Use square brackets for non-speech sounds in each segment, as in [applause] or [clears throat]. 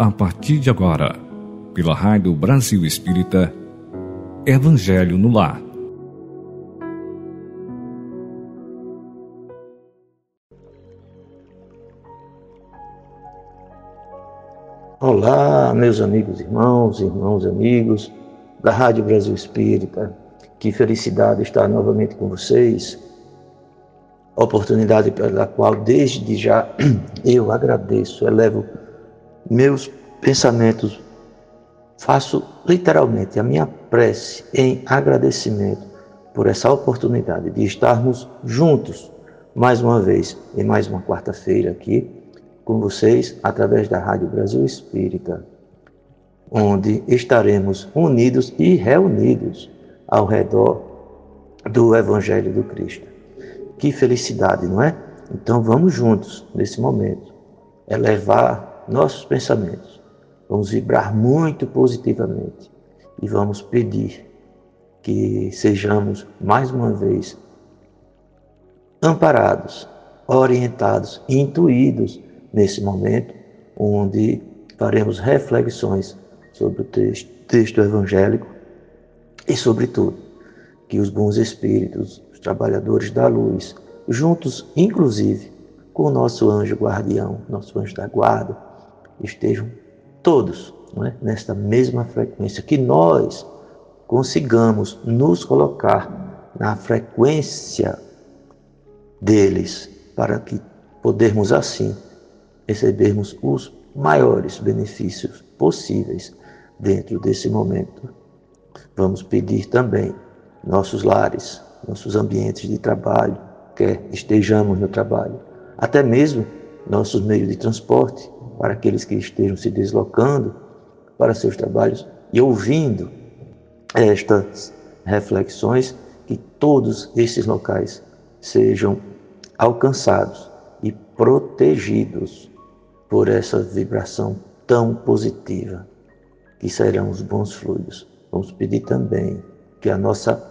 A partir de agora, pela Rádio Brasil Espírita, Evangelho no Lar. Olá, meus amigos, irmãos, irmãos, amigos da Rádio Brasil Espírita. Que felicidade estar novamente com vocês. Oportunidade pela qual, desde já, [clears throat] eu agradeço, elevo meus pensamentos, faço literalmente a minha prece em agradecimento por essa oportunidade de estarmos juntos mais uma vez, em mais uma quarta-feira aqui com vocês através da Rádio Brasil Espírita, onde estaremos unidos e reunidos ao redor do Evangelho do Cristo. Que felicidade, não é? Então vamos juntos nesse momento elevar nossos pensamentos. Vamos vibrar muito positivamente e vamos pedir que sejamos mais uma vez amparados, orientados, intuídos nesse momento, onde faremos reflexões sobre o texto, texto evangélico e, sobretudo, que os bons espíritos, os trabalhadores da luz, juntos, inclusive, com o nosso anjo guardião, nosso anjo da guarda, estejam todos é? nesta mesma frequência, que nós consigamos nos colocar na frequência deles, para que podermos assim recebermos os maiores benefícios possíveis dentro desse momento. Vamos pedir também nossos lares, nossos ambientes de trabalho, quer estejamos no trabalho, até mesmo nossos meios de transporte, para aqueles que estejam se deslocando para seus trabalhos e ouvindo estas reflexões, que todos esses locais sejam alcançados e protegidos por essa vibração tão positiva, que serão os bons fluidos. Vamos pedir também que a nossa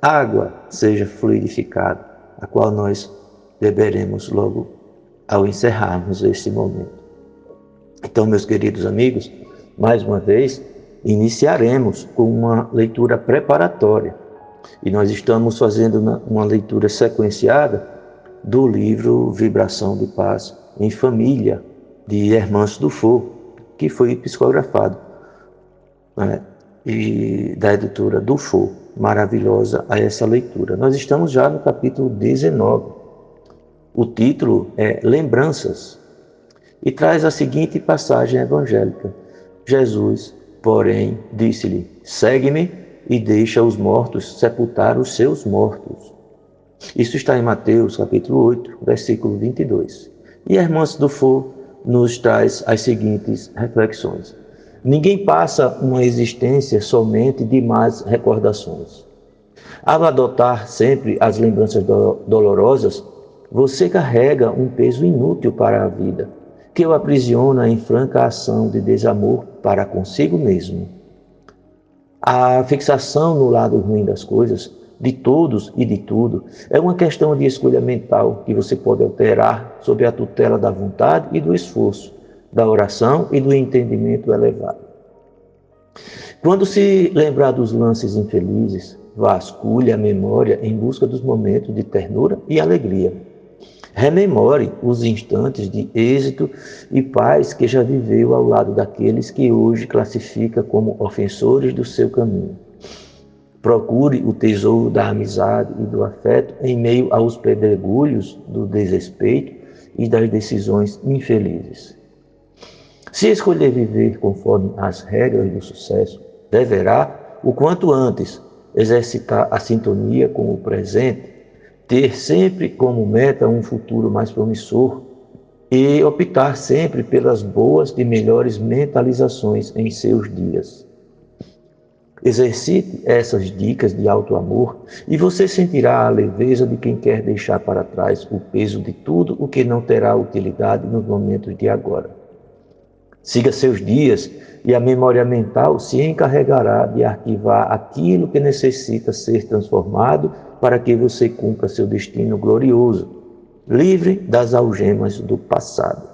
água seja fluidificada, a qual nós beberemos logo ao encerrarmos este momento. Então, meus queridos amigos, mais uma vez, iniciaremos com uma leitura preparatória. E nós estamos fazendo uma leitura sequenciada do livro Vibração de Paz em Família, de Hermance Dufour, que foi psicografado né, e da editora Dufour. Maravilhosa a essa leitura. Nós estamos já no capítulo 19. O título é Lembranças e traz a seguinte passagem evangélica: Jesus, porém, disse-lhe: Segue-me e deixa os mortos sepultar os seus mortos. Isso está em Mateus, capítulo 8, versículo 22. E Hermance Dufour nos traz as seguintes reflexões. Ninguém passa uma existência somente de más recordações. Ao adotar sempre as lembranças do dolorosas, você carrega um peso inútil para a vida, que o aprisiona em franca ação de desamor para consigo mesmo. A fixação no lado ruim das coisas de todos e de tudo, é uma questão de escolha mental que você pode alterar sob a tutela da vontade e do esforço, da oração e do entendimento elevado. Quando se lembrar dos lances infelizes, vasculhe a memória em busca dos momentos de ternura e alegria. Rememore os instantes de êxito e paz que já viveu ao lado daqueles que hoje classifica como ofensores do seu caminho. Procure o tesouro da amizade e do afeto em meio aos pedregulhos do desrespeito e das decisões infelizes. Se escolher viver conforme as regras do sucesso, deverá, o quanto antes, exercitar a sintonia com o presente, ter sempre como meta um futuro mais promissor e optar sempre pelas boas e melhores mentalizações em seus dias. Exercite essas dicas de alto amor e você sentirá a leveza de quem quer deixar para trás o peso de tudo o que não terá utilidade nos momentos de agora. Siga seus dias e a memória mental se encarregará de arquivar aquilo que necessita ser transformado para que você cumpra seu destino glorioso, livre das algemas do passado.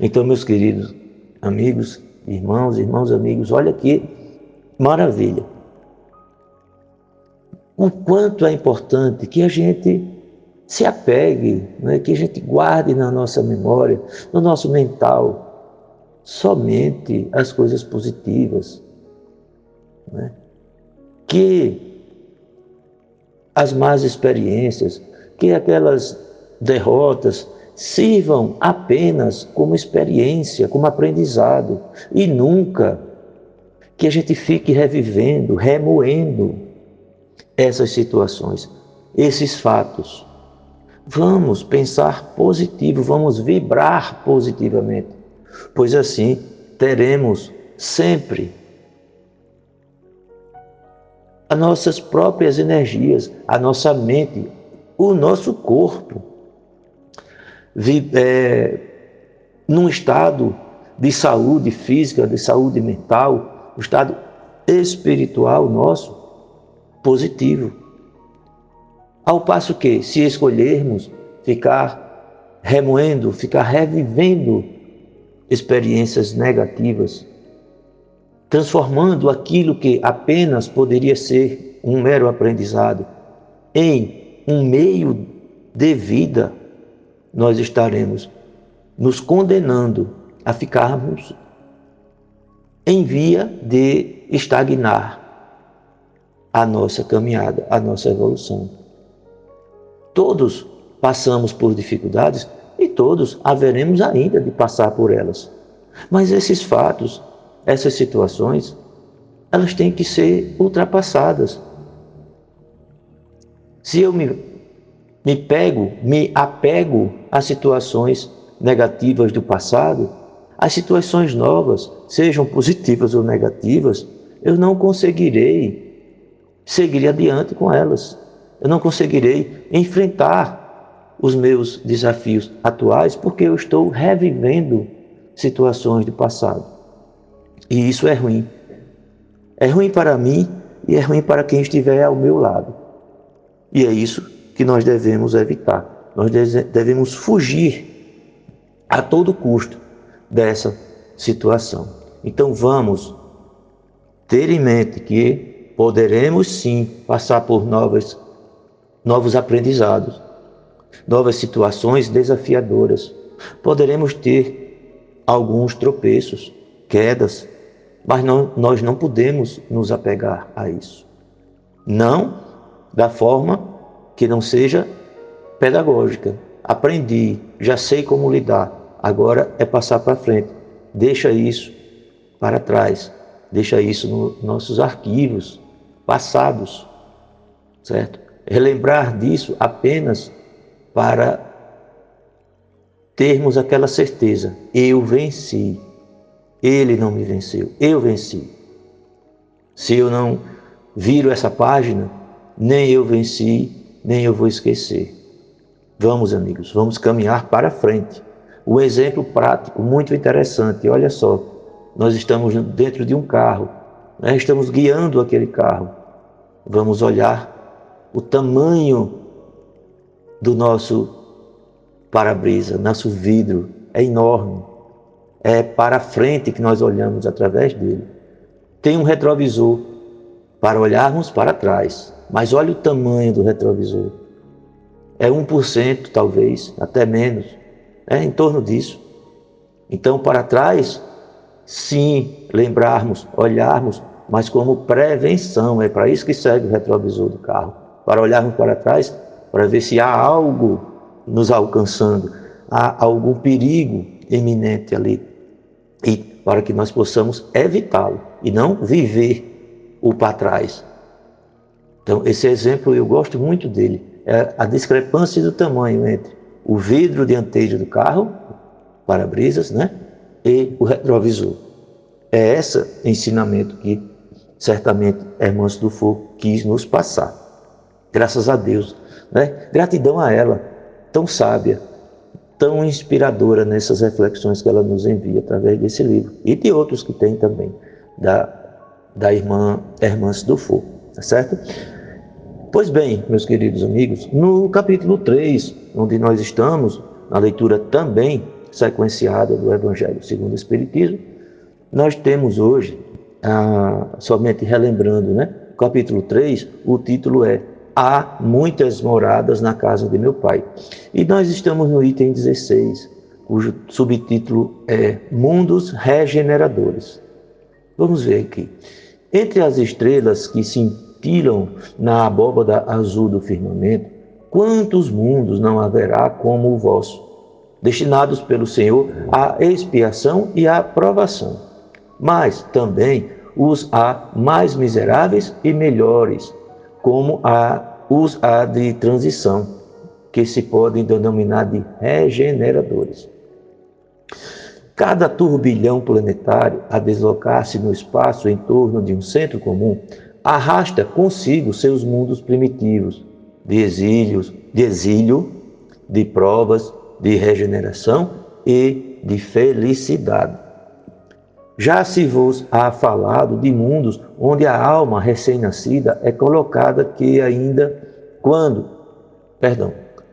Então, meus queridos, amigos, irmãos, irmãos, amigos, olha que maravilha. O quanto é importante que a gente se apegue, né? que a gente guarde na nossa memória, no nosso mental, somente as coisas positivas. Né? Que as más experiências, que aquelas derrotas sirvam apenas como experiência, como aprendizado, e nunca que a gente fique revivendo, remoendo essas situações, esses fatos. Vamos pensar positivo, vamos vibrar positivamente, pois assim teremos sempre as nossas próprias energias, a nossa mente, o nosso corpo, é, num estado de saúde física, de saúde mental, o estado espiritual nosso positivo. Ao passo que, se escolhermos ficar remoendo, ficar revivendo experiências negativas, transformando aquilo que apenas poderia ser um mero aprendizado em um meio de vida, nós estaremos nos condenando a ficarmos em via de estagnar a nossa caminhada, a nossa evolução. Todos passamos por dificuldades e todos haveremos ainda de passar por elas. Mas esses fatos, essas situações, elas têm que ser ultrapassadas. Se eu me, me pego, me apego a situações negativas do passado, as situações novas, sejam positivas ou negativas, eu não conseguirei seguir adiante com elas. Eu não conseguirei enfrentar os meus desafios atuais porque eu estou revivendo situações do passado. E isso é ruim. É ruim para mim e é ruim para quem estiver ao meu lado. E é isso que nós devemos evitar. Nós devemos fugir a todo custo dessa situação. Então vamos ter em mente que poderemos sim passar por novas, novos aprendizados, novas situações desafiadoras. Poderemos ter alguns tropeços, quedas, mas não, nós não podemos nos apegar a isso. Não da forma que não seja pedagógica. Aprendi, já sei como lidar, agora é passar para frente. Deixa isso para trás, deixa isso nos nossos arquivos, passados, certo? Relembrar disso apenas para termos aquela certeza: eu venci, ele não me venceu, eu venci. Se eu não viro essa página, nem eu venci, nem eu vou esquecer. Vamos, amigos, vamos caminhar para frente. Um exemplo prático muito interessante. Olha só, nós estamos dentro de um carro né? estamos guiando aquele carro. Vamos olhar o tamanho do nosso para-brisa, nosso vidro é enorme. É para frente que nós olhamos através dele. Tem um retrovisor para olharmos para trás, mas olha o tamanho do retrovisor. É 1%, talvez, até menos. É em torno disso. Então, para trás, sim, lembrarmos, olharmos mas como prevenção. É para isso que serve o retrovisor do carro para olharmos para trás, para ver se há algo nos alcançando, há algum perigo iminente ali, e para que nós possamos evitá-lo e não viver o para trás. Então, esse exemplo eu gosto muito dele. É a discrepância do tamanho entre o vidro dianteiro do carro, para-brisas, né? E o retrovisor. É esse ensinamento que certamente a irmã Dufour quis nos passar. Graças a Deus. Né? Gratidão a ela, tão sábia, tão inspiradora nessas reflexões que ela nos envia através desse livro e de outros que tem também, da, da irmã Hermance Dufour, tá certo? Pois bem, meus queridos amigos, no capítulo 3, onde nós estamos, na leitura também sequenciada do Evangelho segundo o Espiritismo, Nós temos hoje, ah, somente relembrando, né? Capítulo 3, o título é Há muitas moradas na casa de meu pai. E nós estamos no item 16, cujo subtítulo é Mundos Regeneradores. Vamos ver aqui. Entre as estrelas que cintilam na abóbada azul do firmamento, quantos mundos não haverá como o vosso, destinados pelo Senhor à expiação e à provação, mas também os há mais miseráveis e melhores, como há os há de transição, que se podem denominar de regeneradores. Cada turbilhão planetário a deslocar-se no espaço em torno de um centro comum arrasta consigo seus mundos primitivos, de exílios, de exílio, de provas, de regeneração e de felicidade. Já se vos há falado de mundos onde a alma recém-nascida é colocada que ainda quando, perdão,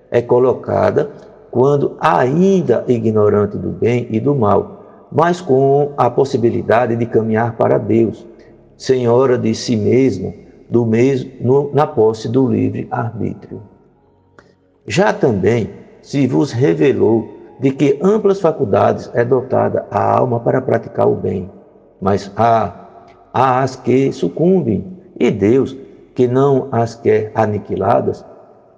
é colocada quando ainda ignorante do bem e do mal, mas com a possibilidade de caminhar para Deus, senhora de si mesma, do mesmo na posse do livre arbítrio. Já também se vos revelou de que amplas faculdades é dotada a alma para praticar o bem, mas há, as que sucumbem, e Deus, que não as quer aniquiladas,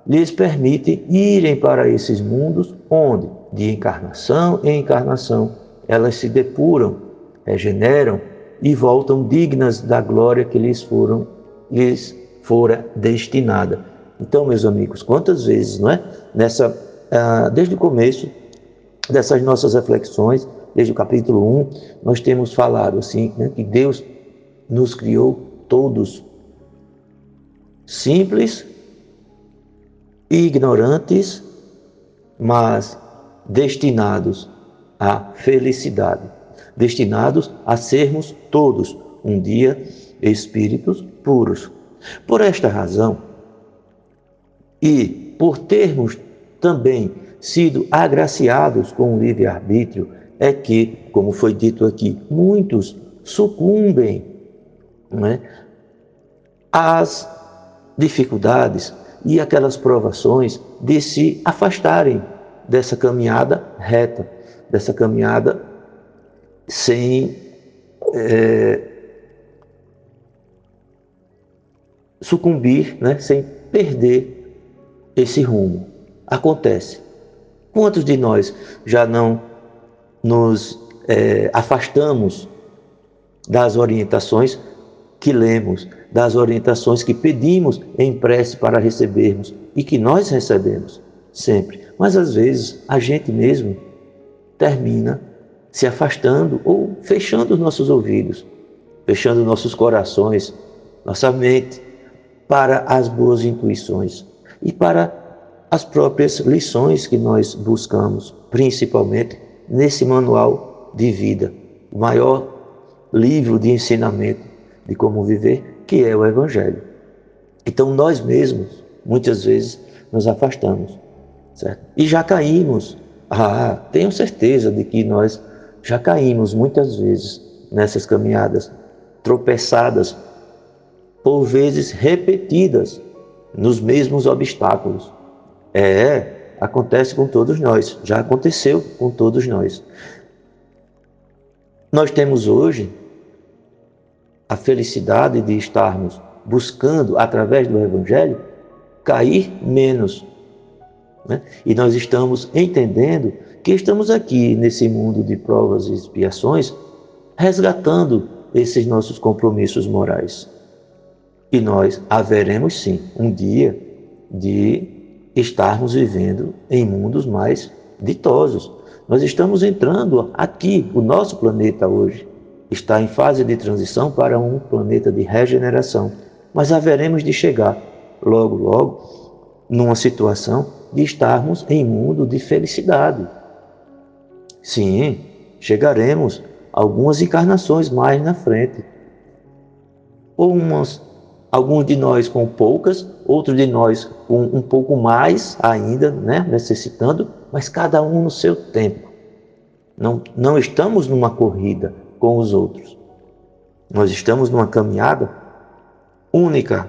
lhes permite irem para esses mundos onde, de encarnação em encarnação, elas se depuram, regeneram e voltam dignas da glória que lhes foram lhes fora destinada. Então, meus amigos, quantas vezes, não é? Nessa, ah, desde o começo dessas nossas reflexões, desde o capítulo 1, nós temos falado assim, né, que Deus nos criou todos simples ignorantes, mas destinados à felicidade, destinados a sermos todos um dia espíritos puros. Por esta razão, e por termos também sido agraciados com o livre-arbítrio, é que, como foi dito aqui, muitos sucumbem né, às dificuldades, e aquelas provações de se afastarem dessa caminhada reta, dessa caminhada sem é, sucumbir, né, sem perder esse rumo. Acontece. Quantos de nós já não nos é, afastamos das orientações que lemos, das orientações que pedimos em prece para recebermos e que nós recebemos sempre. Mas às vezes a gente mesmo termina se afastando ou fechando os nossos ouvidos, fechando nossos corações, nossa mente para as boas intuições e para as próprias lições que nós buscamos, principalmente nesse manual de vida, o maior livro de ensinamento de como viver, que é o Evangelho. Então nós mesmos, muitas vezes, nos afastamos, certo? E já caímos. Ah, tenho certeza de que nós já caímos muitas vezes nessas caminhadas, tropeçadas, por vezes repetidas, nos mesmos obstáculos. É, acontece com todos nós, já aconteceu com todos nós. Nós temos hoje a felicidade de estarmos buscando, através do Evangelho, cair menos. Né? E nós estamos entendendo que estamos aqui nesse mundo de provas e expiações, resgatando esses nossos compromissos morais. E nós haveremos sim um dia de estarmos vivendo em mundos mais ditosos. Nós estamos entrando aqui, o nosso planeta hoje, está em fase de transição para um planeta de regeneração, mas haveremos de chegar logo, logo, numa situação de estarmos em mundo de felicidade. Sim, chegaremos algumas encarnações mais na frente. Ou umas, alguns de nós com poucas, outros de nós com um pouco mais ainda, né, necessitando, mas cada um no seu tempo. Não, não estamos numa corrida, com os outros. Nós estamos numa caminhada única,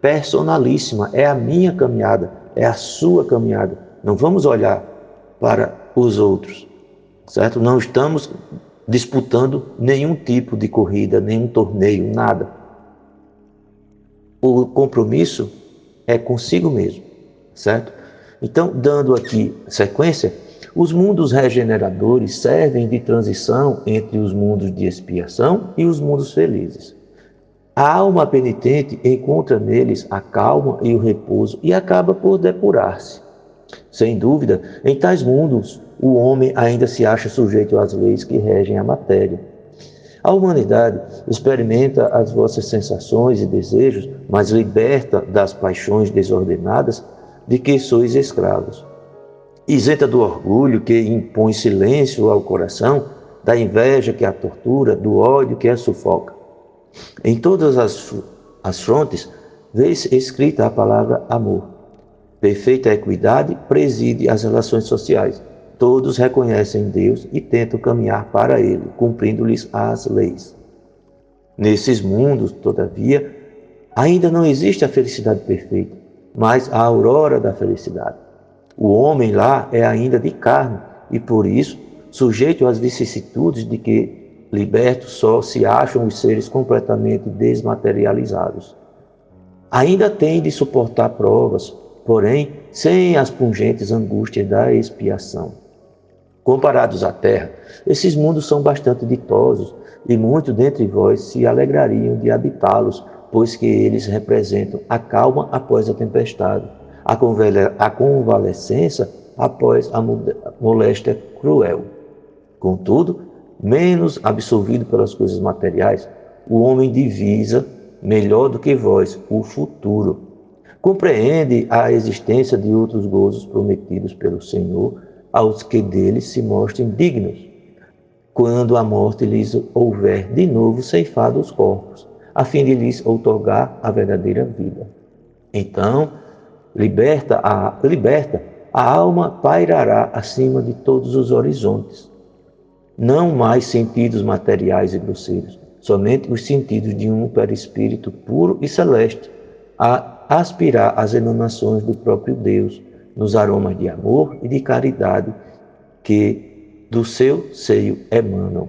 personalíssima. É a minha caminhada, é a sua caminhada. Não vamos olhar para os outros, certo? Não estamos disputando nenhum tipo de corrida, nenhum torneio, nada. O compromisso é consigo mesmo, certo? Então, dando aqui sequência, os mundos regeneradores servem de transição entre os mundos de expiação e os mundos felizes. A alma penitente encontra neles a calma e o repouso e acaba por depurar-se. Sem dúvida, em tais mundos, o homem ainda se acha sujeito às leis que regem a matéria. A humanidade experimenta as vossas sensações e desejos, mas liberta das paixões desordenadas de que sois escravos. Isenta do orgulho que impõe silêncio ao coração, da inveja que a tortura, do ódio que a sufoca. Em todas as, as frontes, vê-se escrita a palavra amor. Perfeita equidade preside as relações sociais. Todos reconhecem Deus e tentam caminhar para Ele, cumprindo-lhes as leis. Nesses mundos, todavia, ainda não existe a felicidade perfeita, mas a aurora da felicidade. O homem lá é ainda de carne e, por isso, sujeito às vicissitudes de que libertos só se acham os seres completamente desmaterializados. Ainda tem de suportar provas, porém sem as pungentes angústias da expiação. Comparados à terra, esses mundos são bastante ditosos e muitos dentre vós se alegrariam de habitá-los, pois que eles representam a calma após a tempestade, a convalescença após a moléstia cruel. Contudo, menos absolvido pelas coisas materiais, o homem divisa, melhor do que vós, o futuro. Compreende a existência de outros gozos prometidos pelo Senhor aos que deles se mostrem dignos, quando a morte lhes houver de novo ceifado os corpos, a fim de lhes outorgar a verdadeira vida. Então, liberta a, liberta, a alma pairará acima de todos os horizontes não mais sentidos materiais e grosseiros, somente os sentidos de um perispírito puro e celeste, a aspirar às emanações do próprio Deus, nos aromas de amor e de caridade que do seu seio emanam.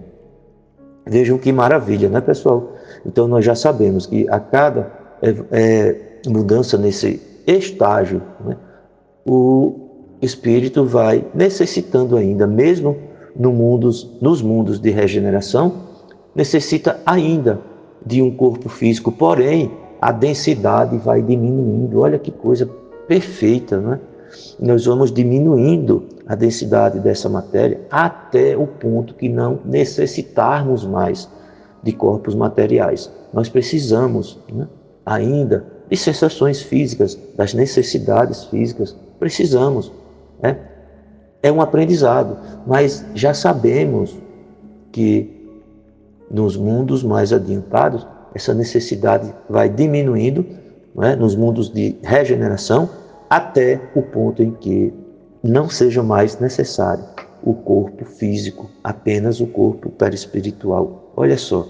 Vejam que maravilha, né, pessoal? Então nós já sabemos que a cada é, é, mudança nesse estágio, né, o espírito vai necessitando ainda, mesmo no mundos, nos mundos de regeneração, necessita ainda de um corpo físico, porém a densidade vai diminuindo. Olha que coisa perfeita, né? Nós vamos diminuindo a densidade dessa matéria até o ponto que não necessitarmos mais de corpos materiais. Nós precisamos né, ainda de sensações físicas, das necessidades físicas. Precisamos. Né? é um aprendizado, mas já sabemos que nos mundos mais adiantados essa necessidade vai diminuindo, é? nos mundos de regeneração, até o ponto em que não seja mais necessário o corpo físico, apenas o corpo perispiritual. Olha só,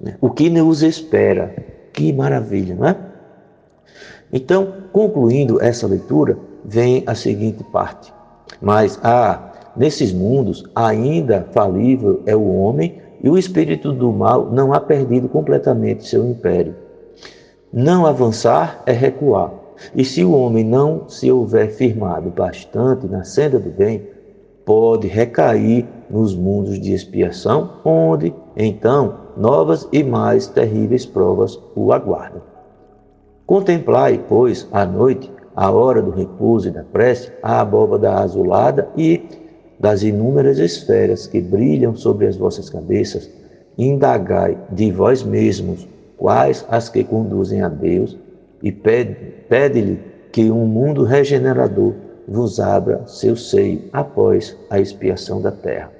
né? o que nos espera, que maravilha, não é? Então, concluindo essa leitura, vem a seguinte parte. Mas ah, nesses mundos ainda falível é o homem e o espírito do mal não ha perdido completamente seu império. Não avançar é recuar. E se o homem não se houver firmado bastante na senda do bem, pode recair nos mundos de expiação, onde, então, novas e mais terríveis provas o aguardam. Contemplai, pois, à noite a hora do repouso e da prece, a abóbada azulada e das inúmeras esferas que brilham sobre as vossas cabeças, indagai de vós mesmos quais as que conduzem a Deus e pede-lhe que um mundo regenerador vos abra seu seio após a expiação da terra.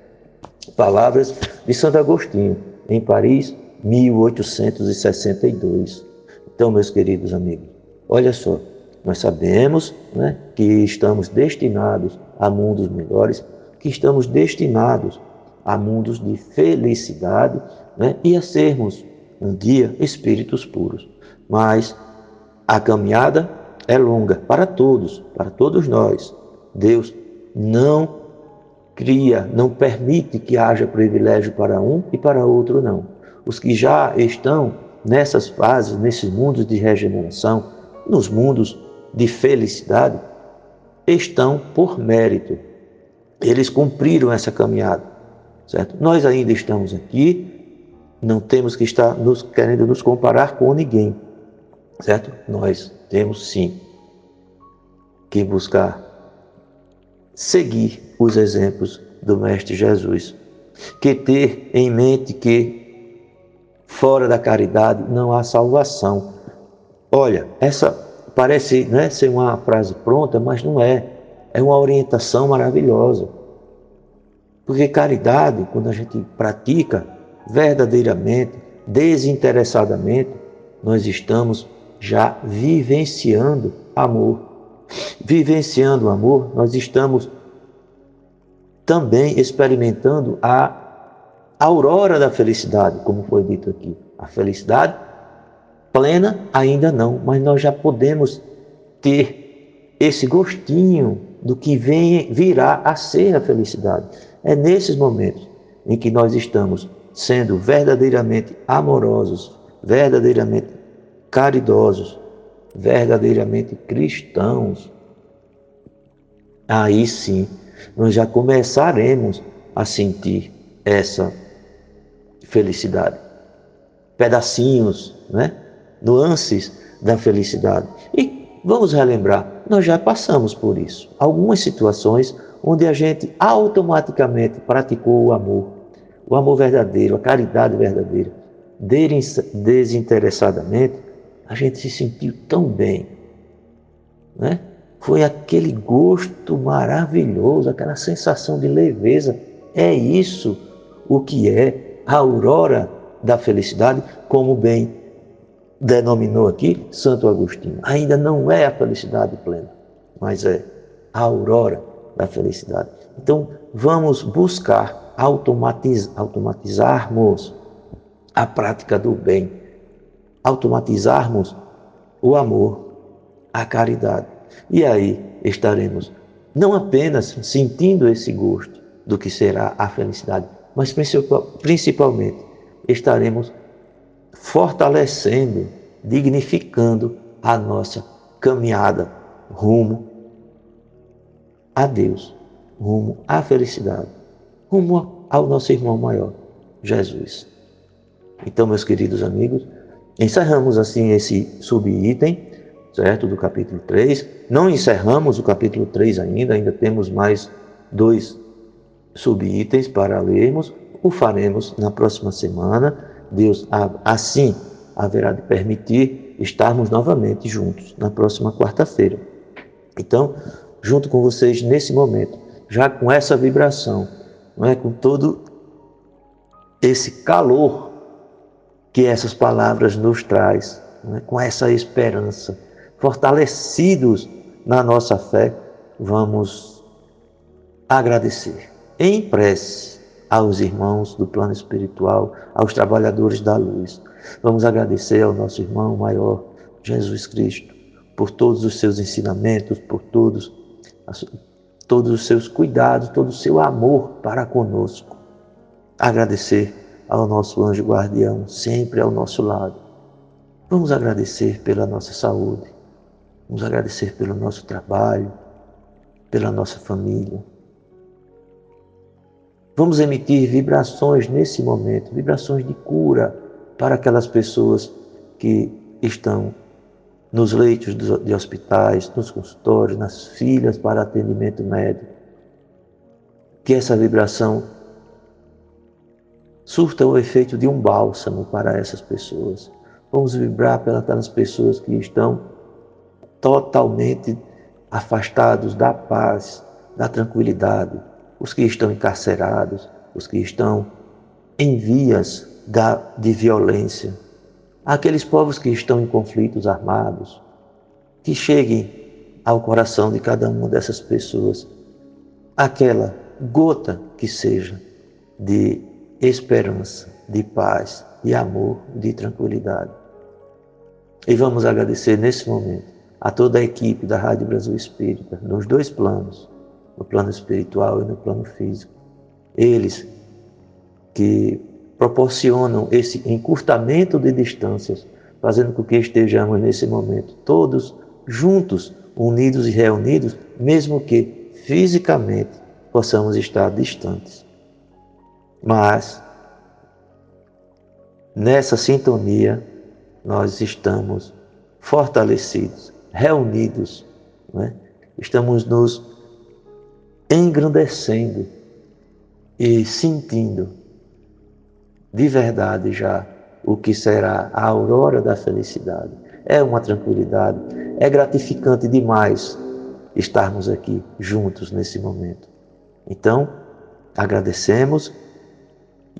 Palavras de Santo Agostinho, em Paris, 1862. Então, meus queridos amigos, olha só, nós sabemos né, que estamos destinados a mundos melhores, que estamos destinados a mundos de felicidade né? e a sermos um dia espíritos puros. Mas a caminhada é longa para todos, para todos nós. Deus não cria, não permite que haja privilégio para um e para outro não. Os que já estão nessas fases, nesses mundos de regeneração, nos mundos de felicidade, estão por mérito. Eles cumpriram essa caminhada, certo? Nós ainda estamos aqui, não temos que estar nos, querendo nos comparar com ninguém, certo? Nós temos sim que buscar seguir os exemplos do Mestre Jesus, que ter em mente que fora da caridade não há salvação. Olha, essa parece né, ser uma frase pronta, mas não é. É uma orientação maravilhosa. Porque caridade, quando a gente pratica verdadeiramente, desinteressadamente, nós estamos já vivenciando amor. Vivenciando o amor, nós estamos também experimentando a aurora da felicidade, como foi dito aqui. A felicidade plena ainda não, mas nós já podemos ter esse gostinho do que vem, virá a ser a felicidade. É nesses momentos em que nós estamos sendo verdadeiramente amorosos, verdadeiramente caridosos, verdadeiramente cristãos. Aí sim nós já começaremos a sentir essa felicidade. Pedacinhos, né? nuances da felicidade. E vamos relembrar, nós já passamos por isso. Algumas situações onde a gente automaticamente praticou o amor, o amor verdadeiro, a caridade verdadeira, desinteressadamente, a gente se sentiu tão bem, né? Foi aquele gosto maravilhoso, aquela sensação de leveza. É isso o que é a aurora da felicidade, como bem denominou aqui Santo Agostinho. Ainda não é a felicidade plena, mas é a aurora da felicidade. Então, vamos buscar automatiz, automatizarmos a prática do bem, automatizarmos o amor, a caridade. E aí estaremos não apenas sentindo esse gosto do que será a felicidade, mas principalmente estaremos fortalecendo, dignificando a nossa caminhada rumo a Deus, rumo à felicidade, rumo ao nosso irmão maior, Jesus. Então, meus queridos amigos, encerramos assim esse subitem certo? Do capítulo 3. Não encerramos o capítulo 3 ainda, ainda temos mais dois subitens para lermos. O faremos na próxima semana. Deus assim haverá de permitir estarmos novamente juntos na próxima quarta-feira. Então, junto com vocês nesse momento, já com essa vibração, não é com todo esse calor que essas palavras nos traz, é? com essa esperança fortalecidos na nossa fé, vamos agradecer em prece aos irmãos do plano espiritual, aos trabalhadores da luz. Vamos agradecer ao nosso irmão maior, Jesus Cristo, por todos os seus ensinamentos, por todos, todos os seus cuidados, todo o seu amor para conosco. Agradecer ao nosso anjo guardião, sempre ao nosso lado. Vamos agradecer pela nossa saúde, Vamos agradecer pelo nosso trabalho, pela nossa família. Vamos emitir vibrações nesse momento, vibrações de cura para aquelas pessoas que estão nos leitos de hospitais, nos consultórios, nas filas para atendimento médico. Que essa vibração surta o efeito de um bálsamo para essas pessoas. Vamos vibrar pelas pessoas que estão totalmente afastados da paz, da tranquilidade, os que estão encarcerados, os que estão em vias da, de violência, aqueles povos que estão em conflitos armados, que cheguem ao coração de cada uma dessas pessoas. Aquela gota que seja de esperança, de paz, de amor, de tranquilidade. E vamos agradecer nesse momento a toda a equipe da Rádio Brasil Espírita, nos dois planos, no plano espiritual e no plano físico. Eles que proporcionam esse encurtamento de distâncias, fazendo com que estejamos nesse momento todos juntos, unidos e reunidos, mesmo que fisicamente possamos estar distantes. Mas nessa sintonia nós estamos fortalecidos, reunidos, né? estamos nos engrandecendo e sentindo de verdade já o que será a aurora da felicidade. É uma tranquilidade, é gratificante demais estarmos aqui juntos nesse momento. Então, agradecemos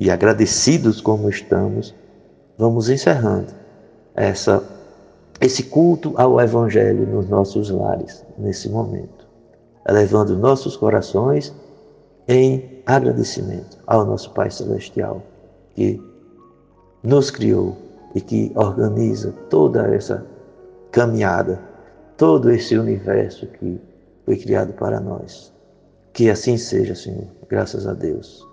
e agradecidos como estamos, vamos encerrando essa esse culto ao evangelho nos nossos lares nesse momento, elevando nossos corações em agradecimento ao nosso Pai celestial que nos criou e que organiza toda essa caminhada, todo esse universo que foi criado para nós. Que assim seja, Senhor, graças a Deus.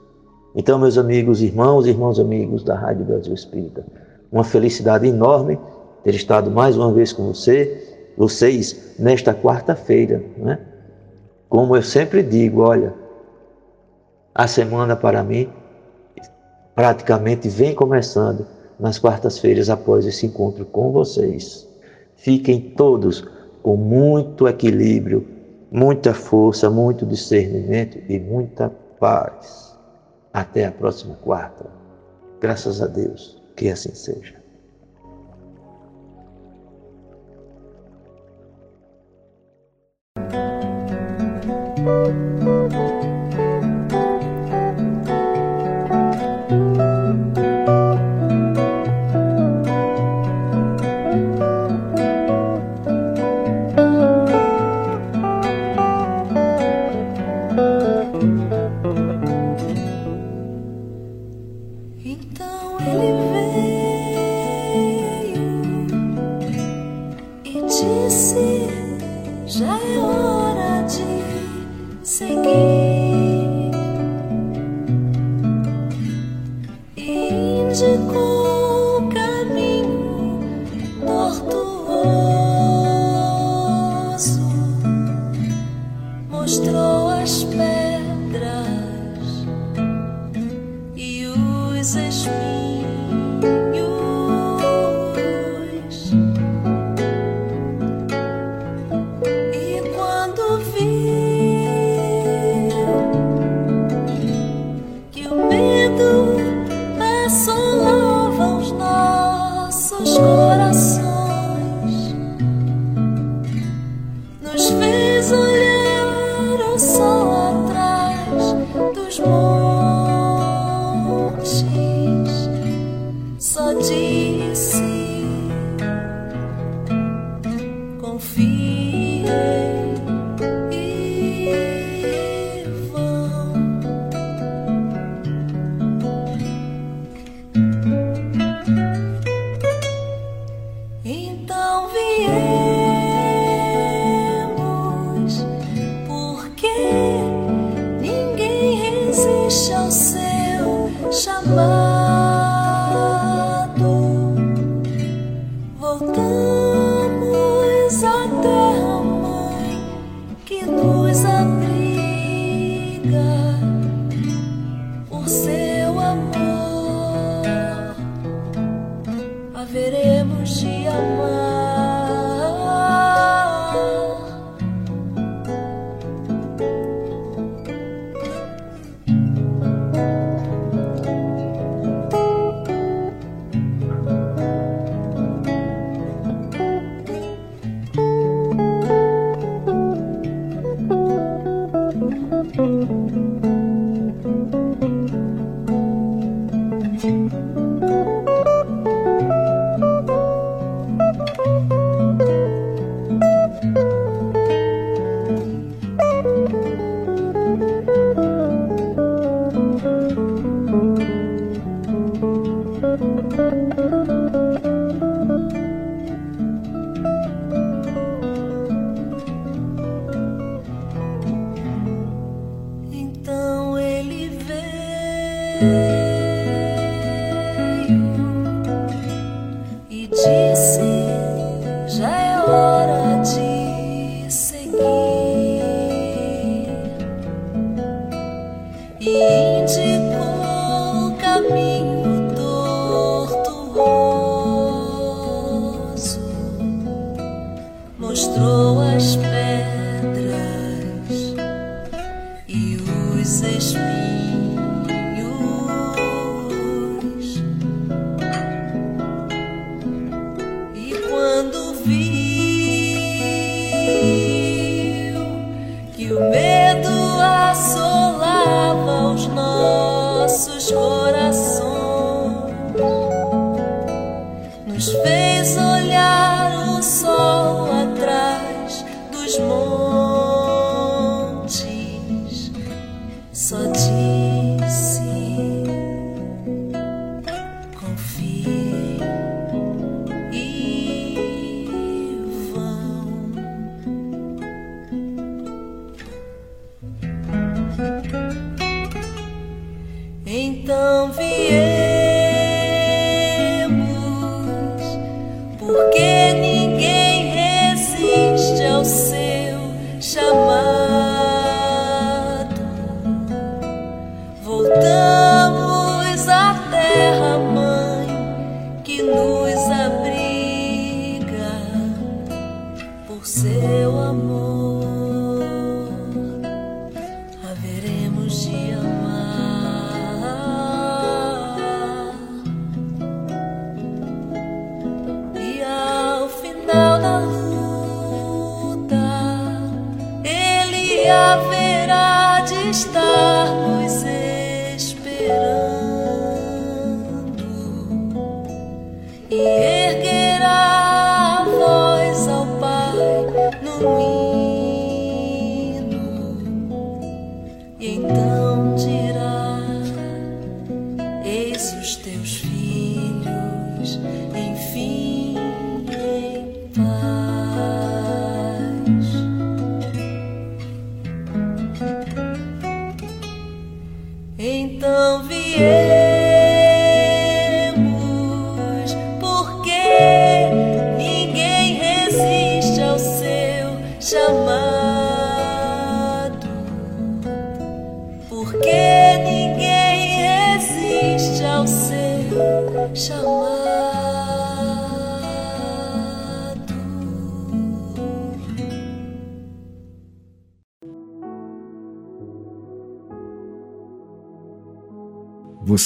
Então, meus amigos, irmãos e irmãos amigos da Rádio Brasil Espírita, uma felicidade enorme ter estado mais uma vez com você, vocês, nesta quarta-feira. Né? Como eu sempre digo, olha, a semana para mim praticamente vem começando nas quartas-feiras após esse encontro com vocês. Fiquem todos com muito equilíbrio, muita força, muito discernimento e muita paz. Até a próxima quarta. Graças a Deus, que assim seja. Música seu amor haveremos de amar. me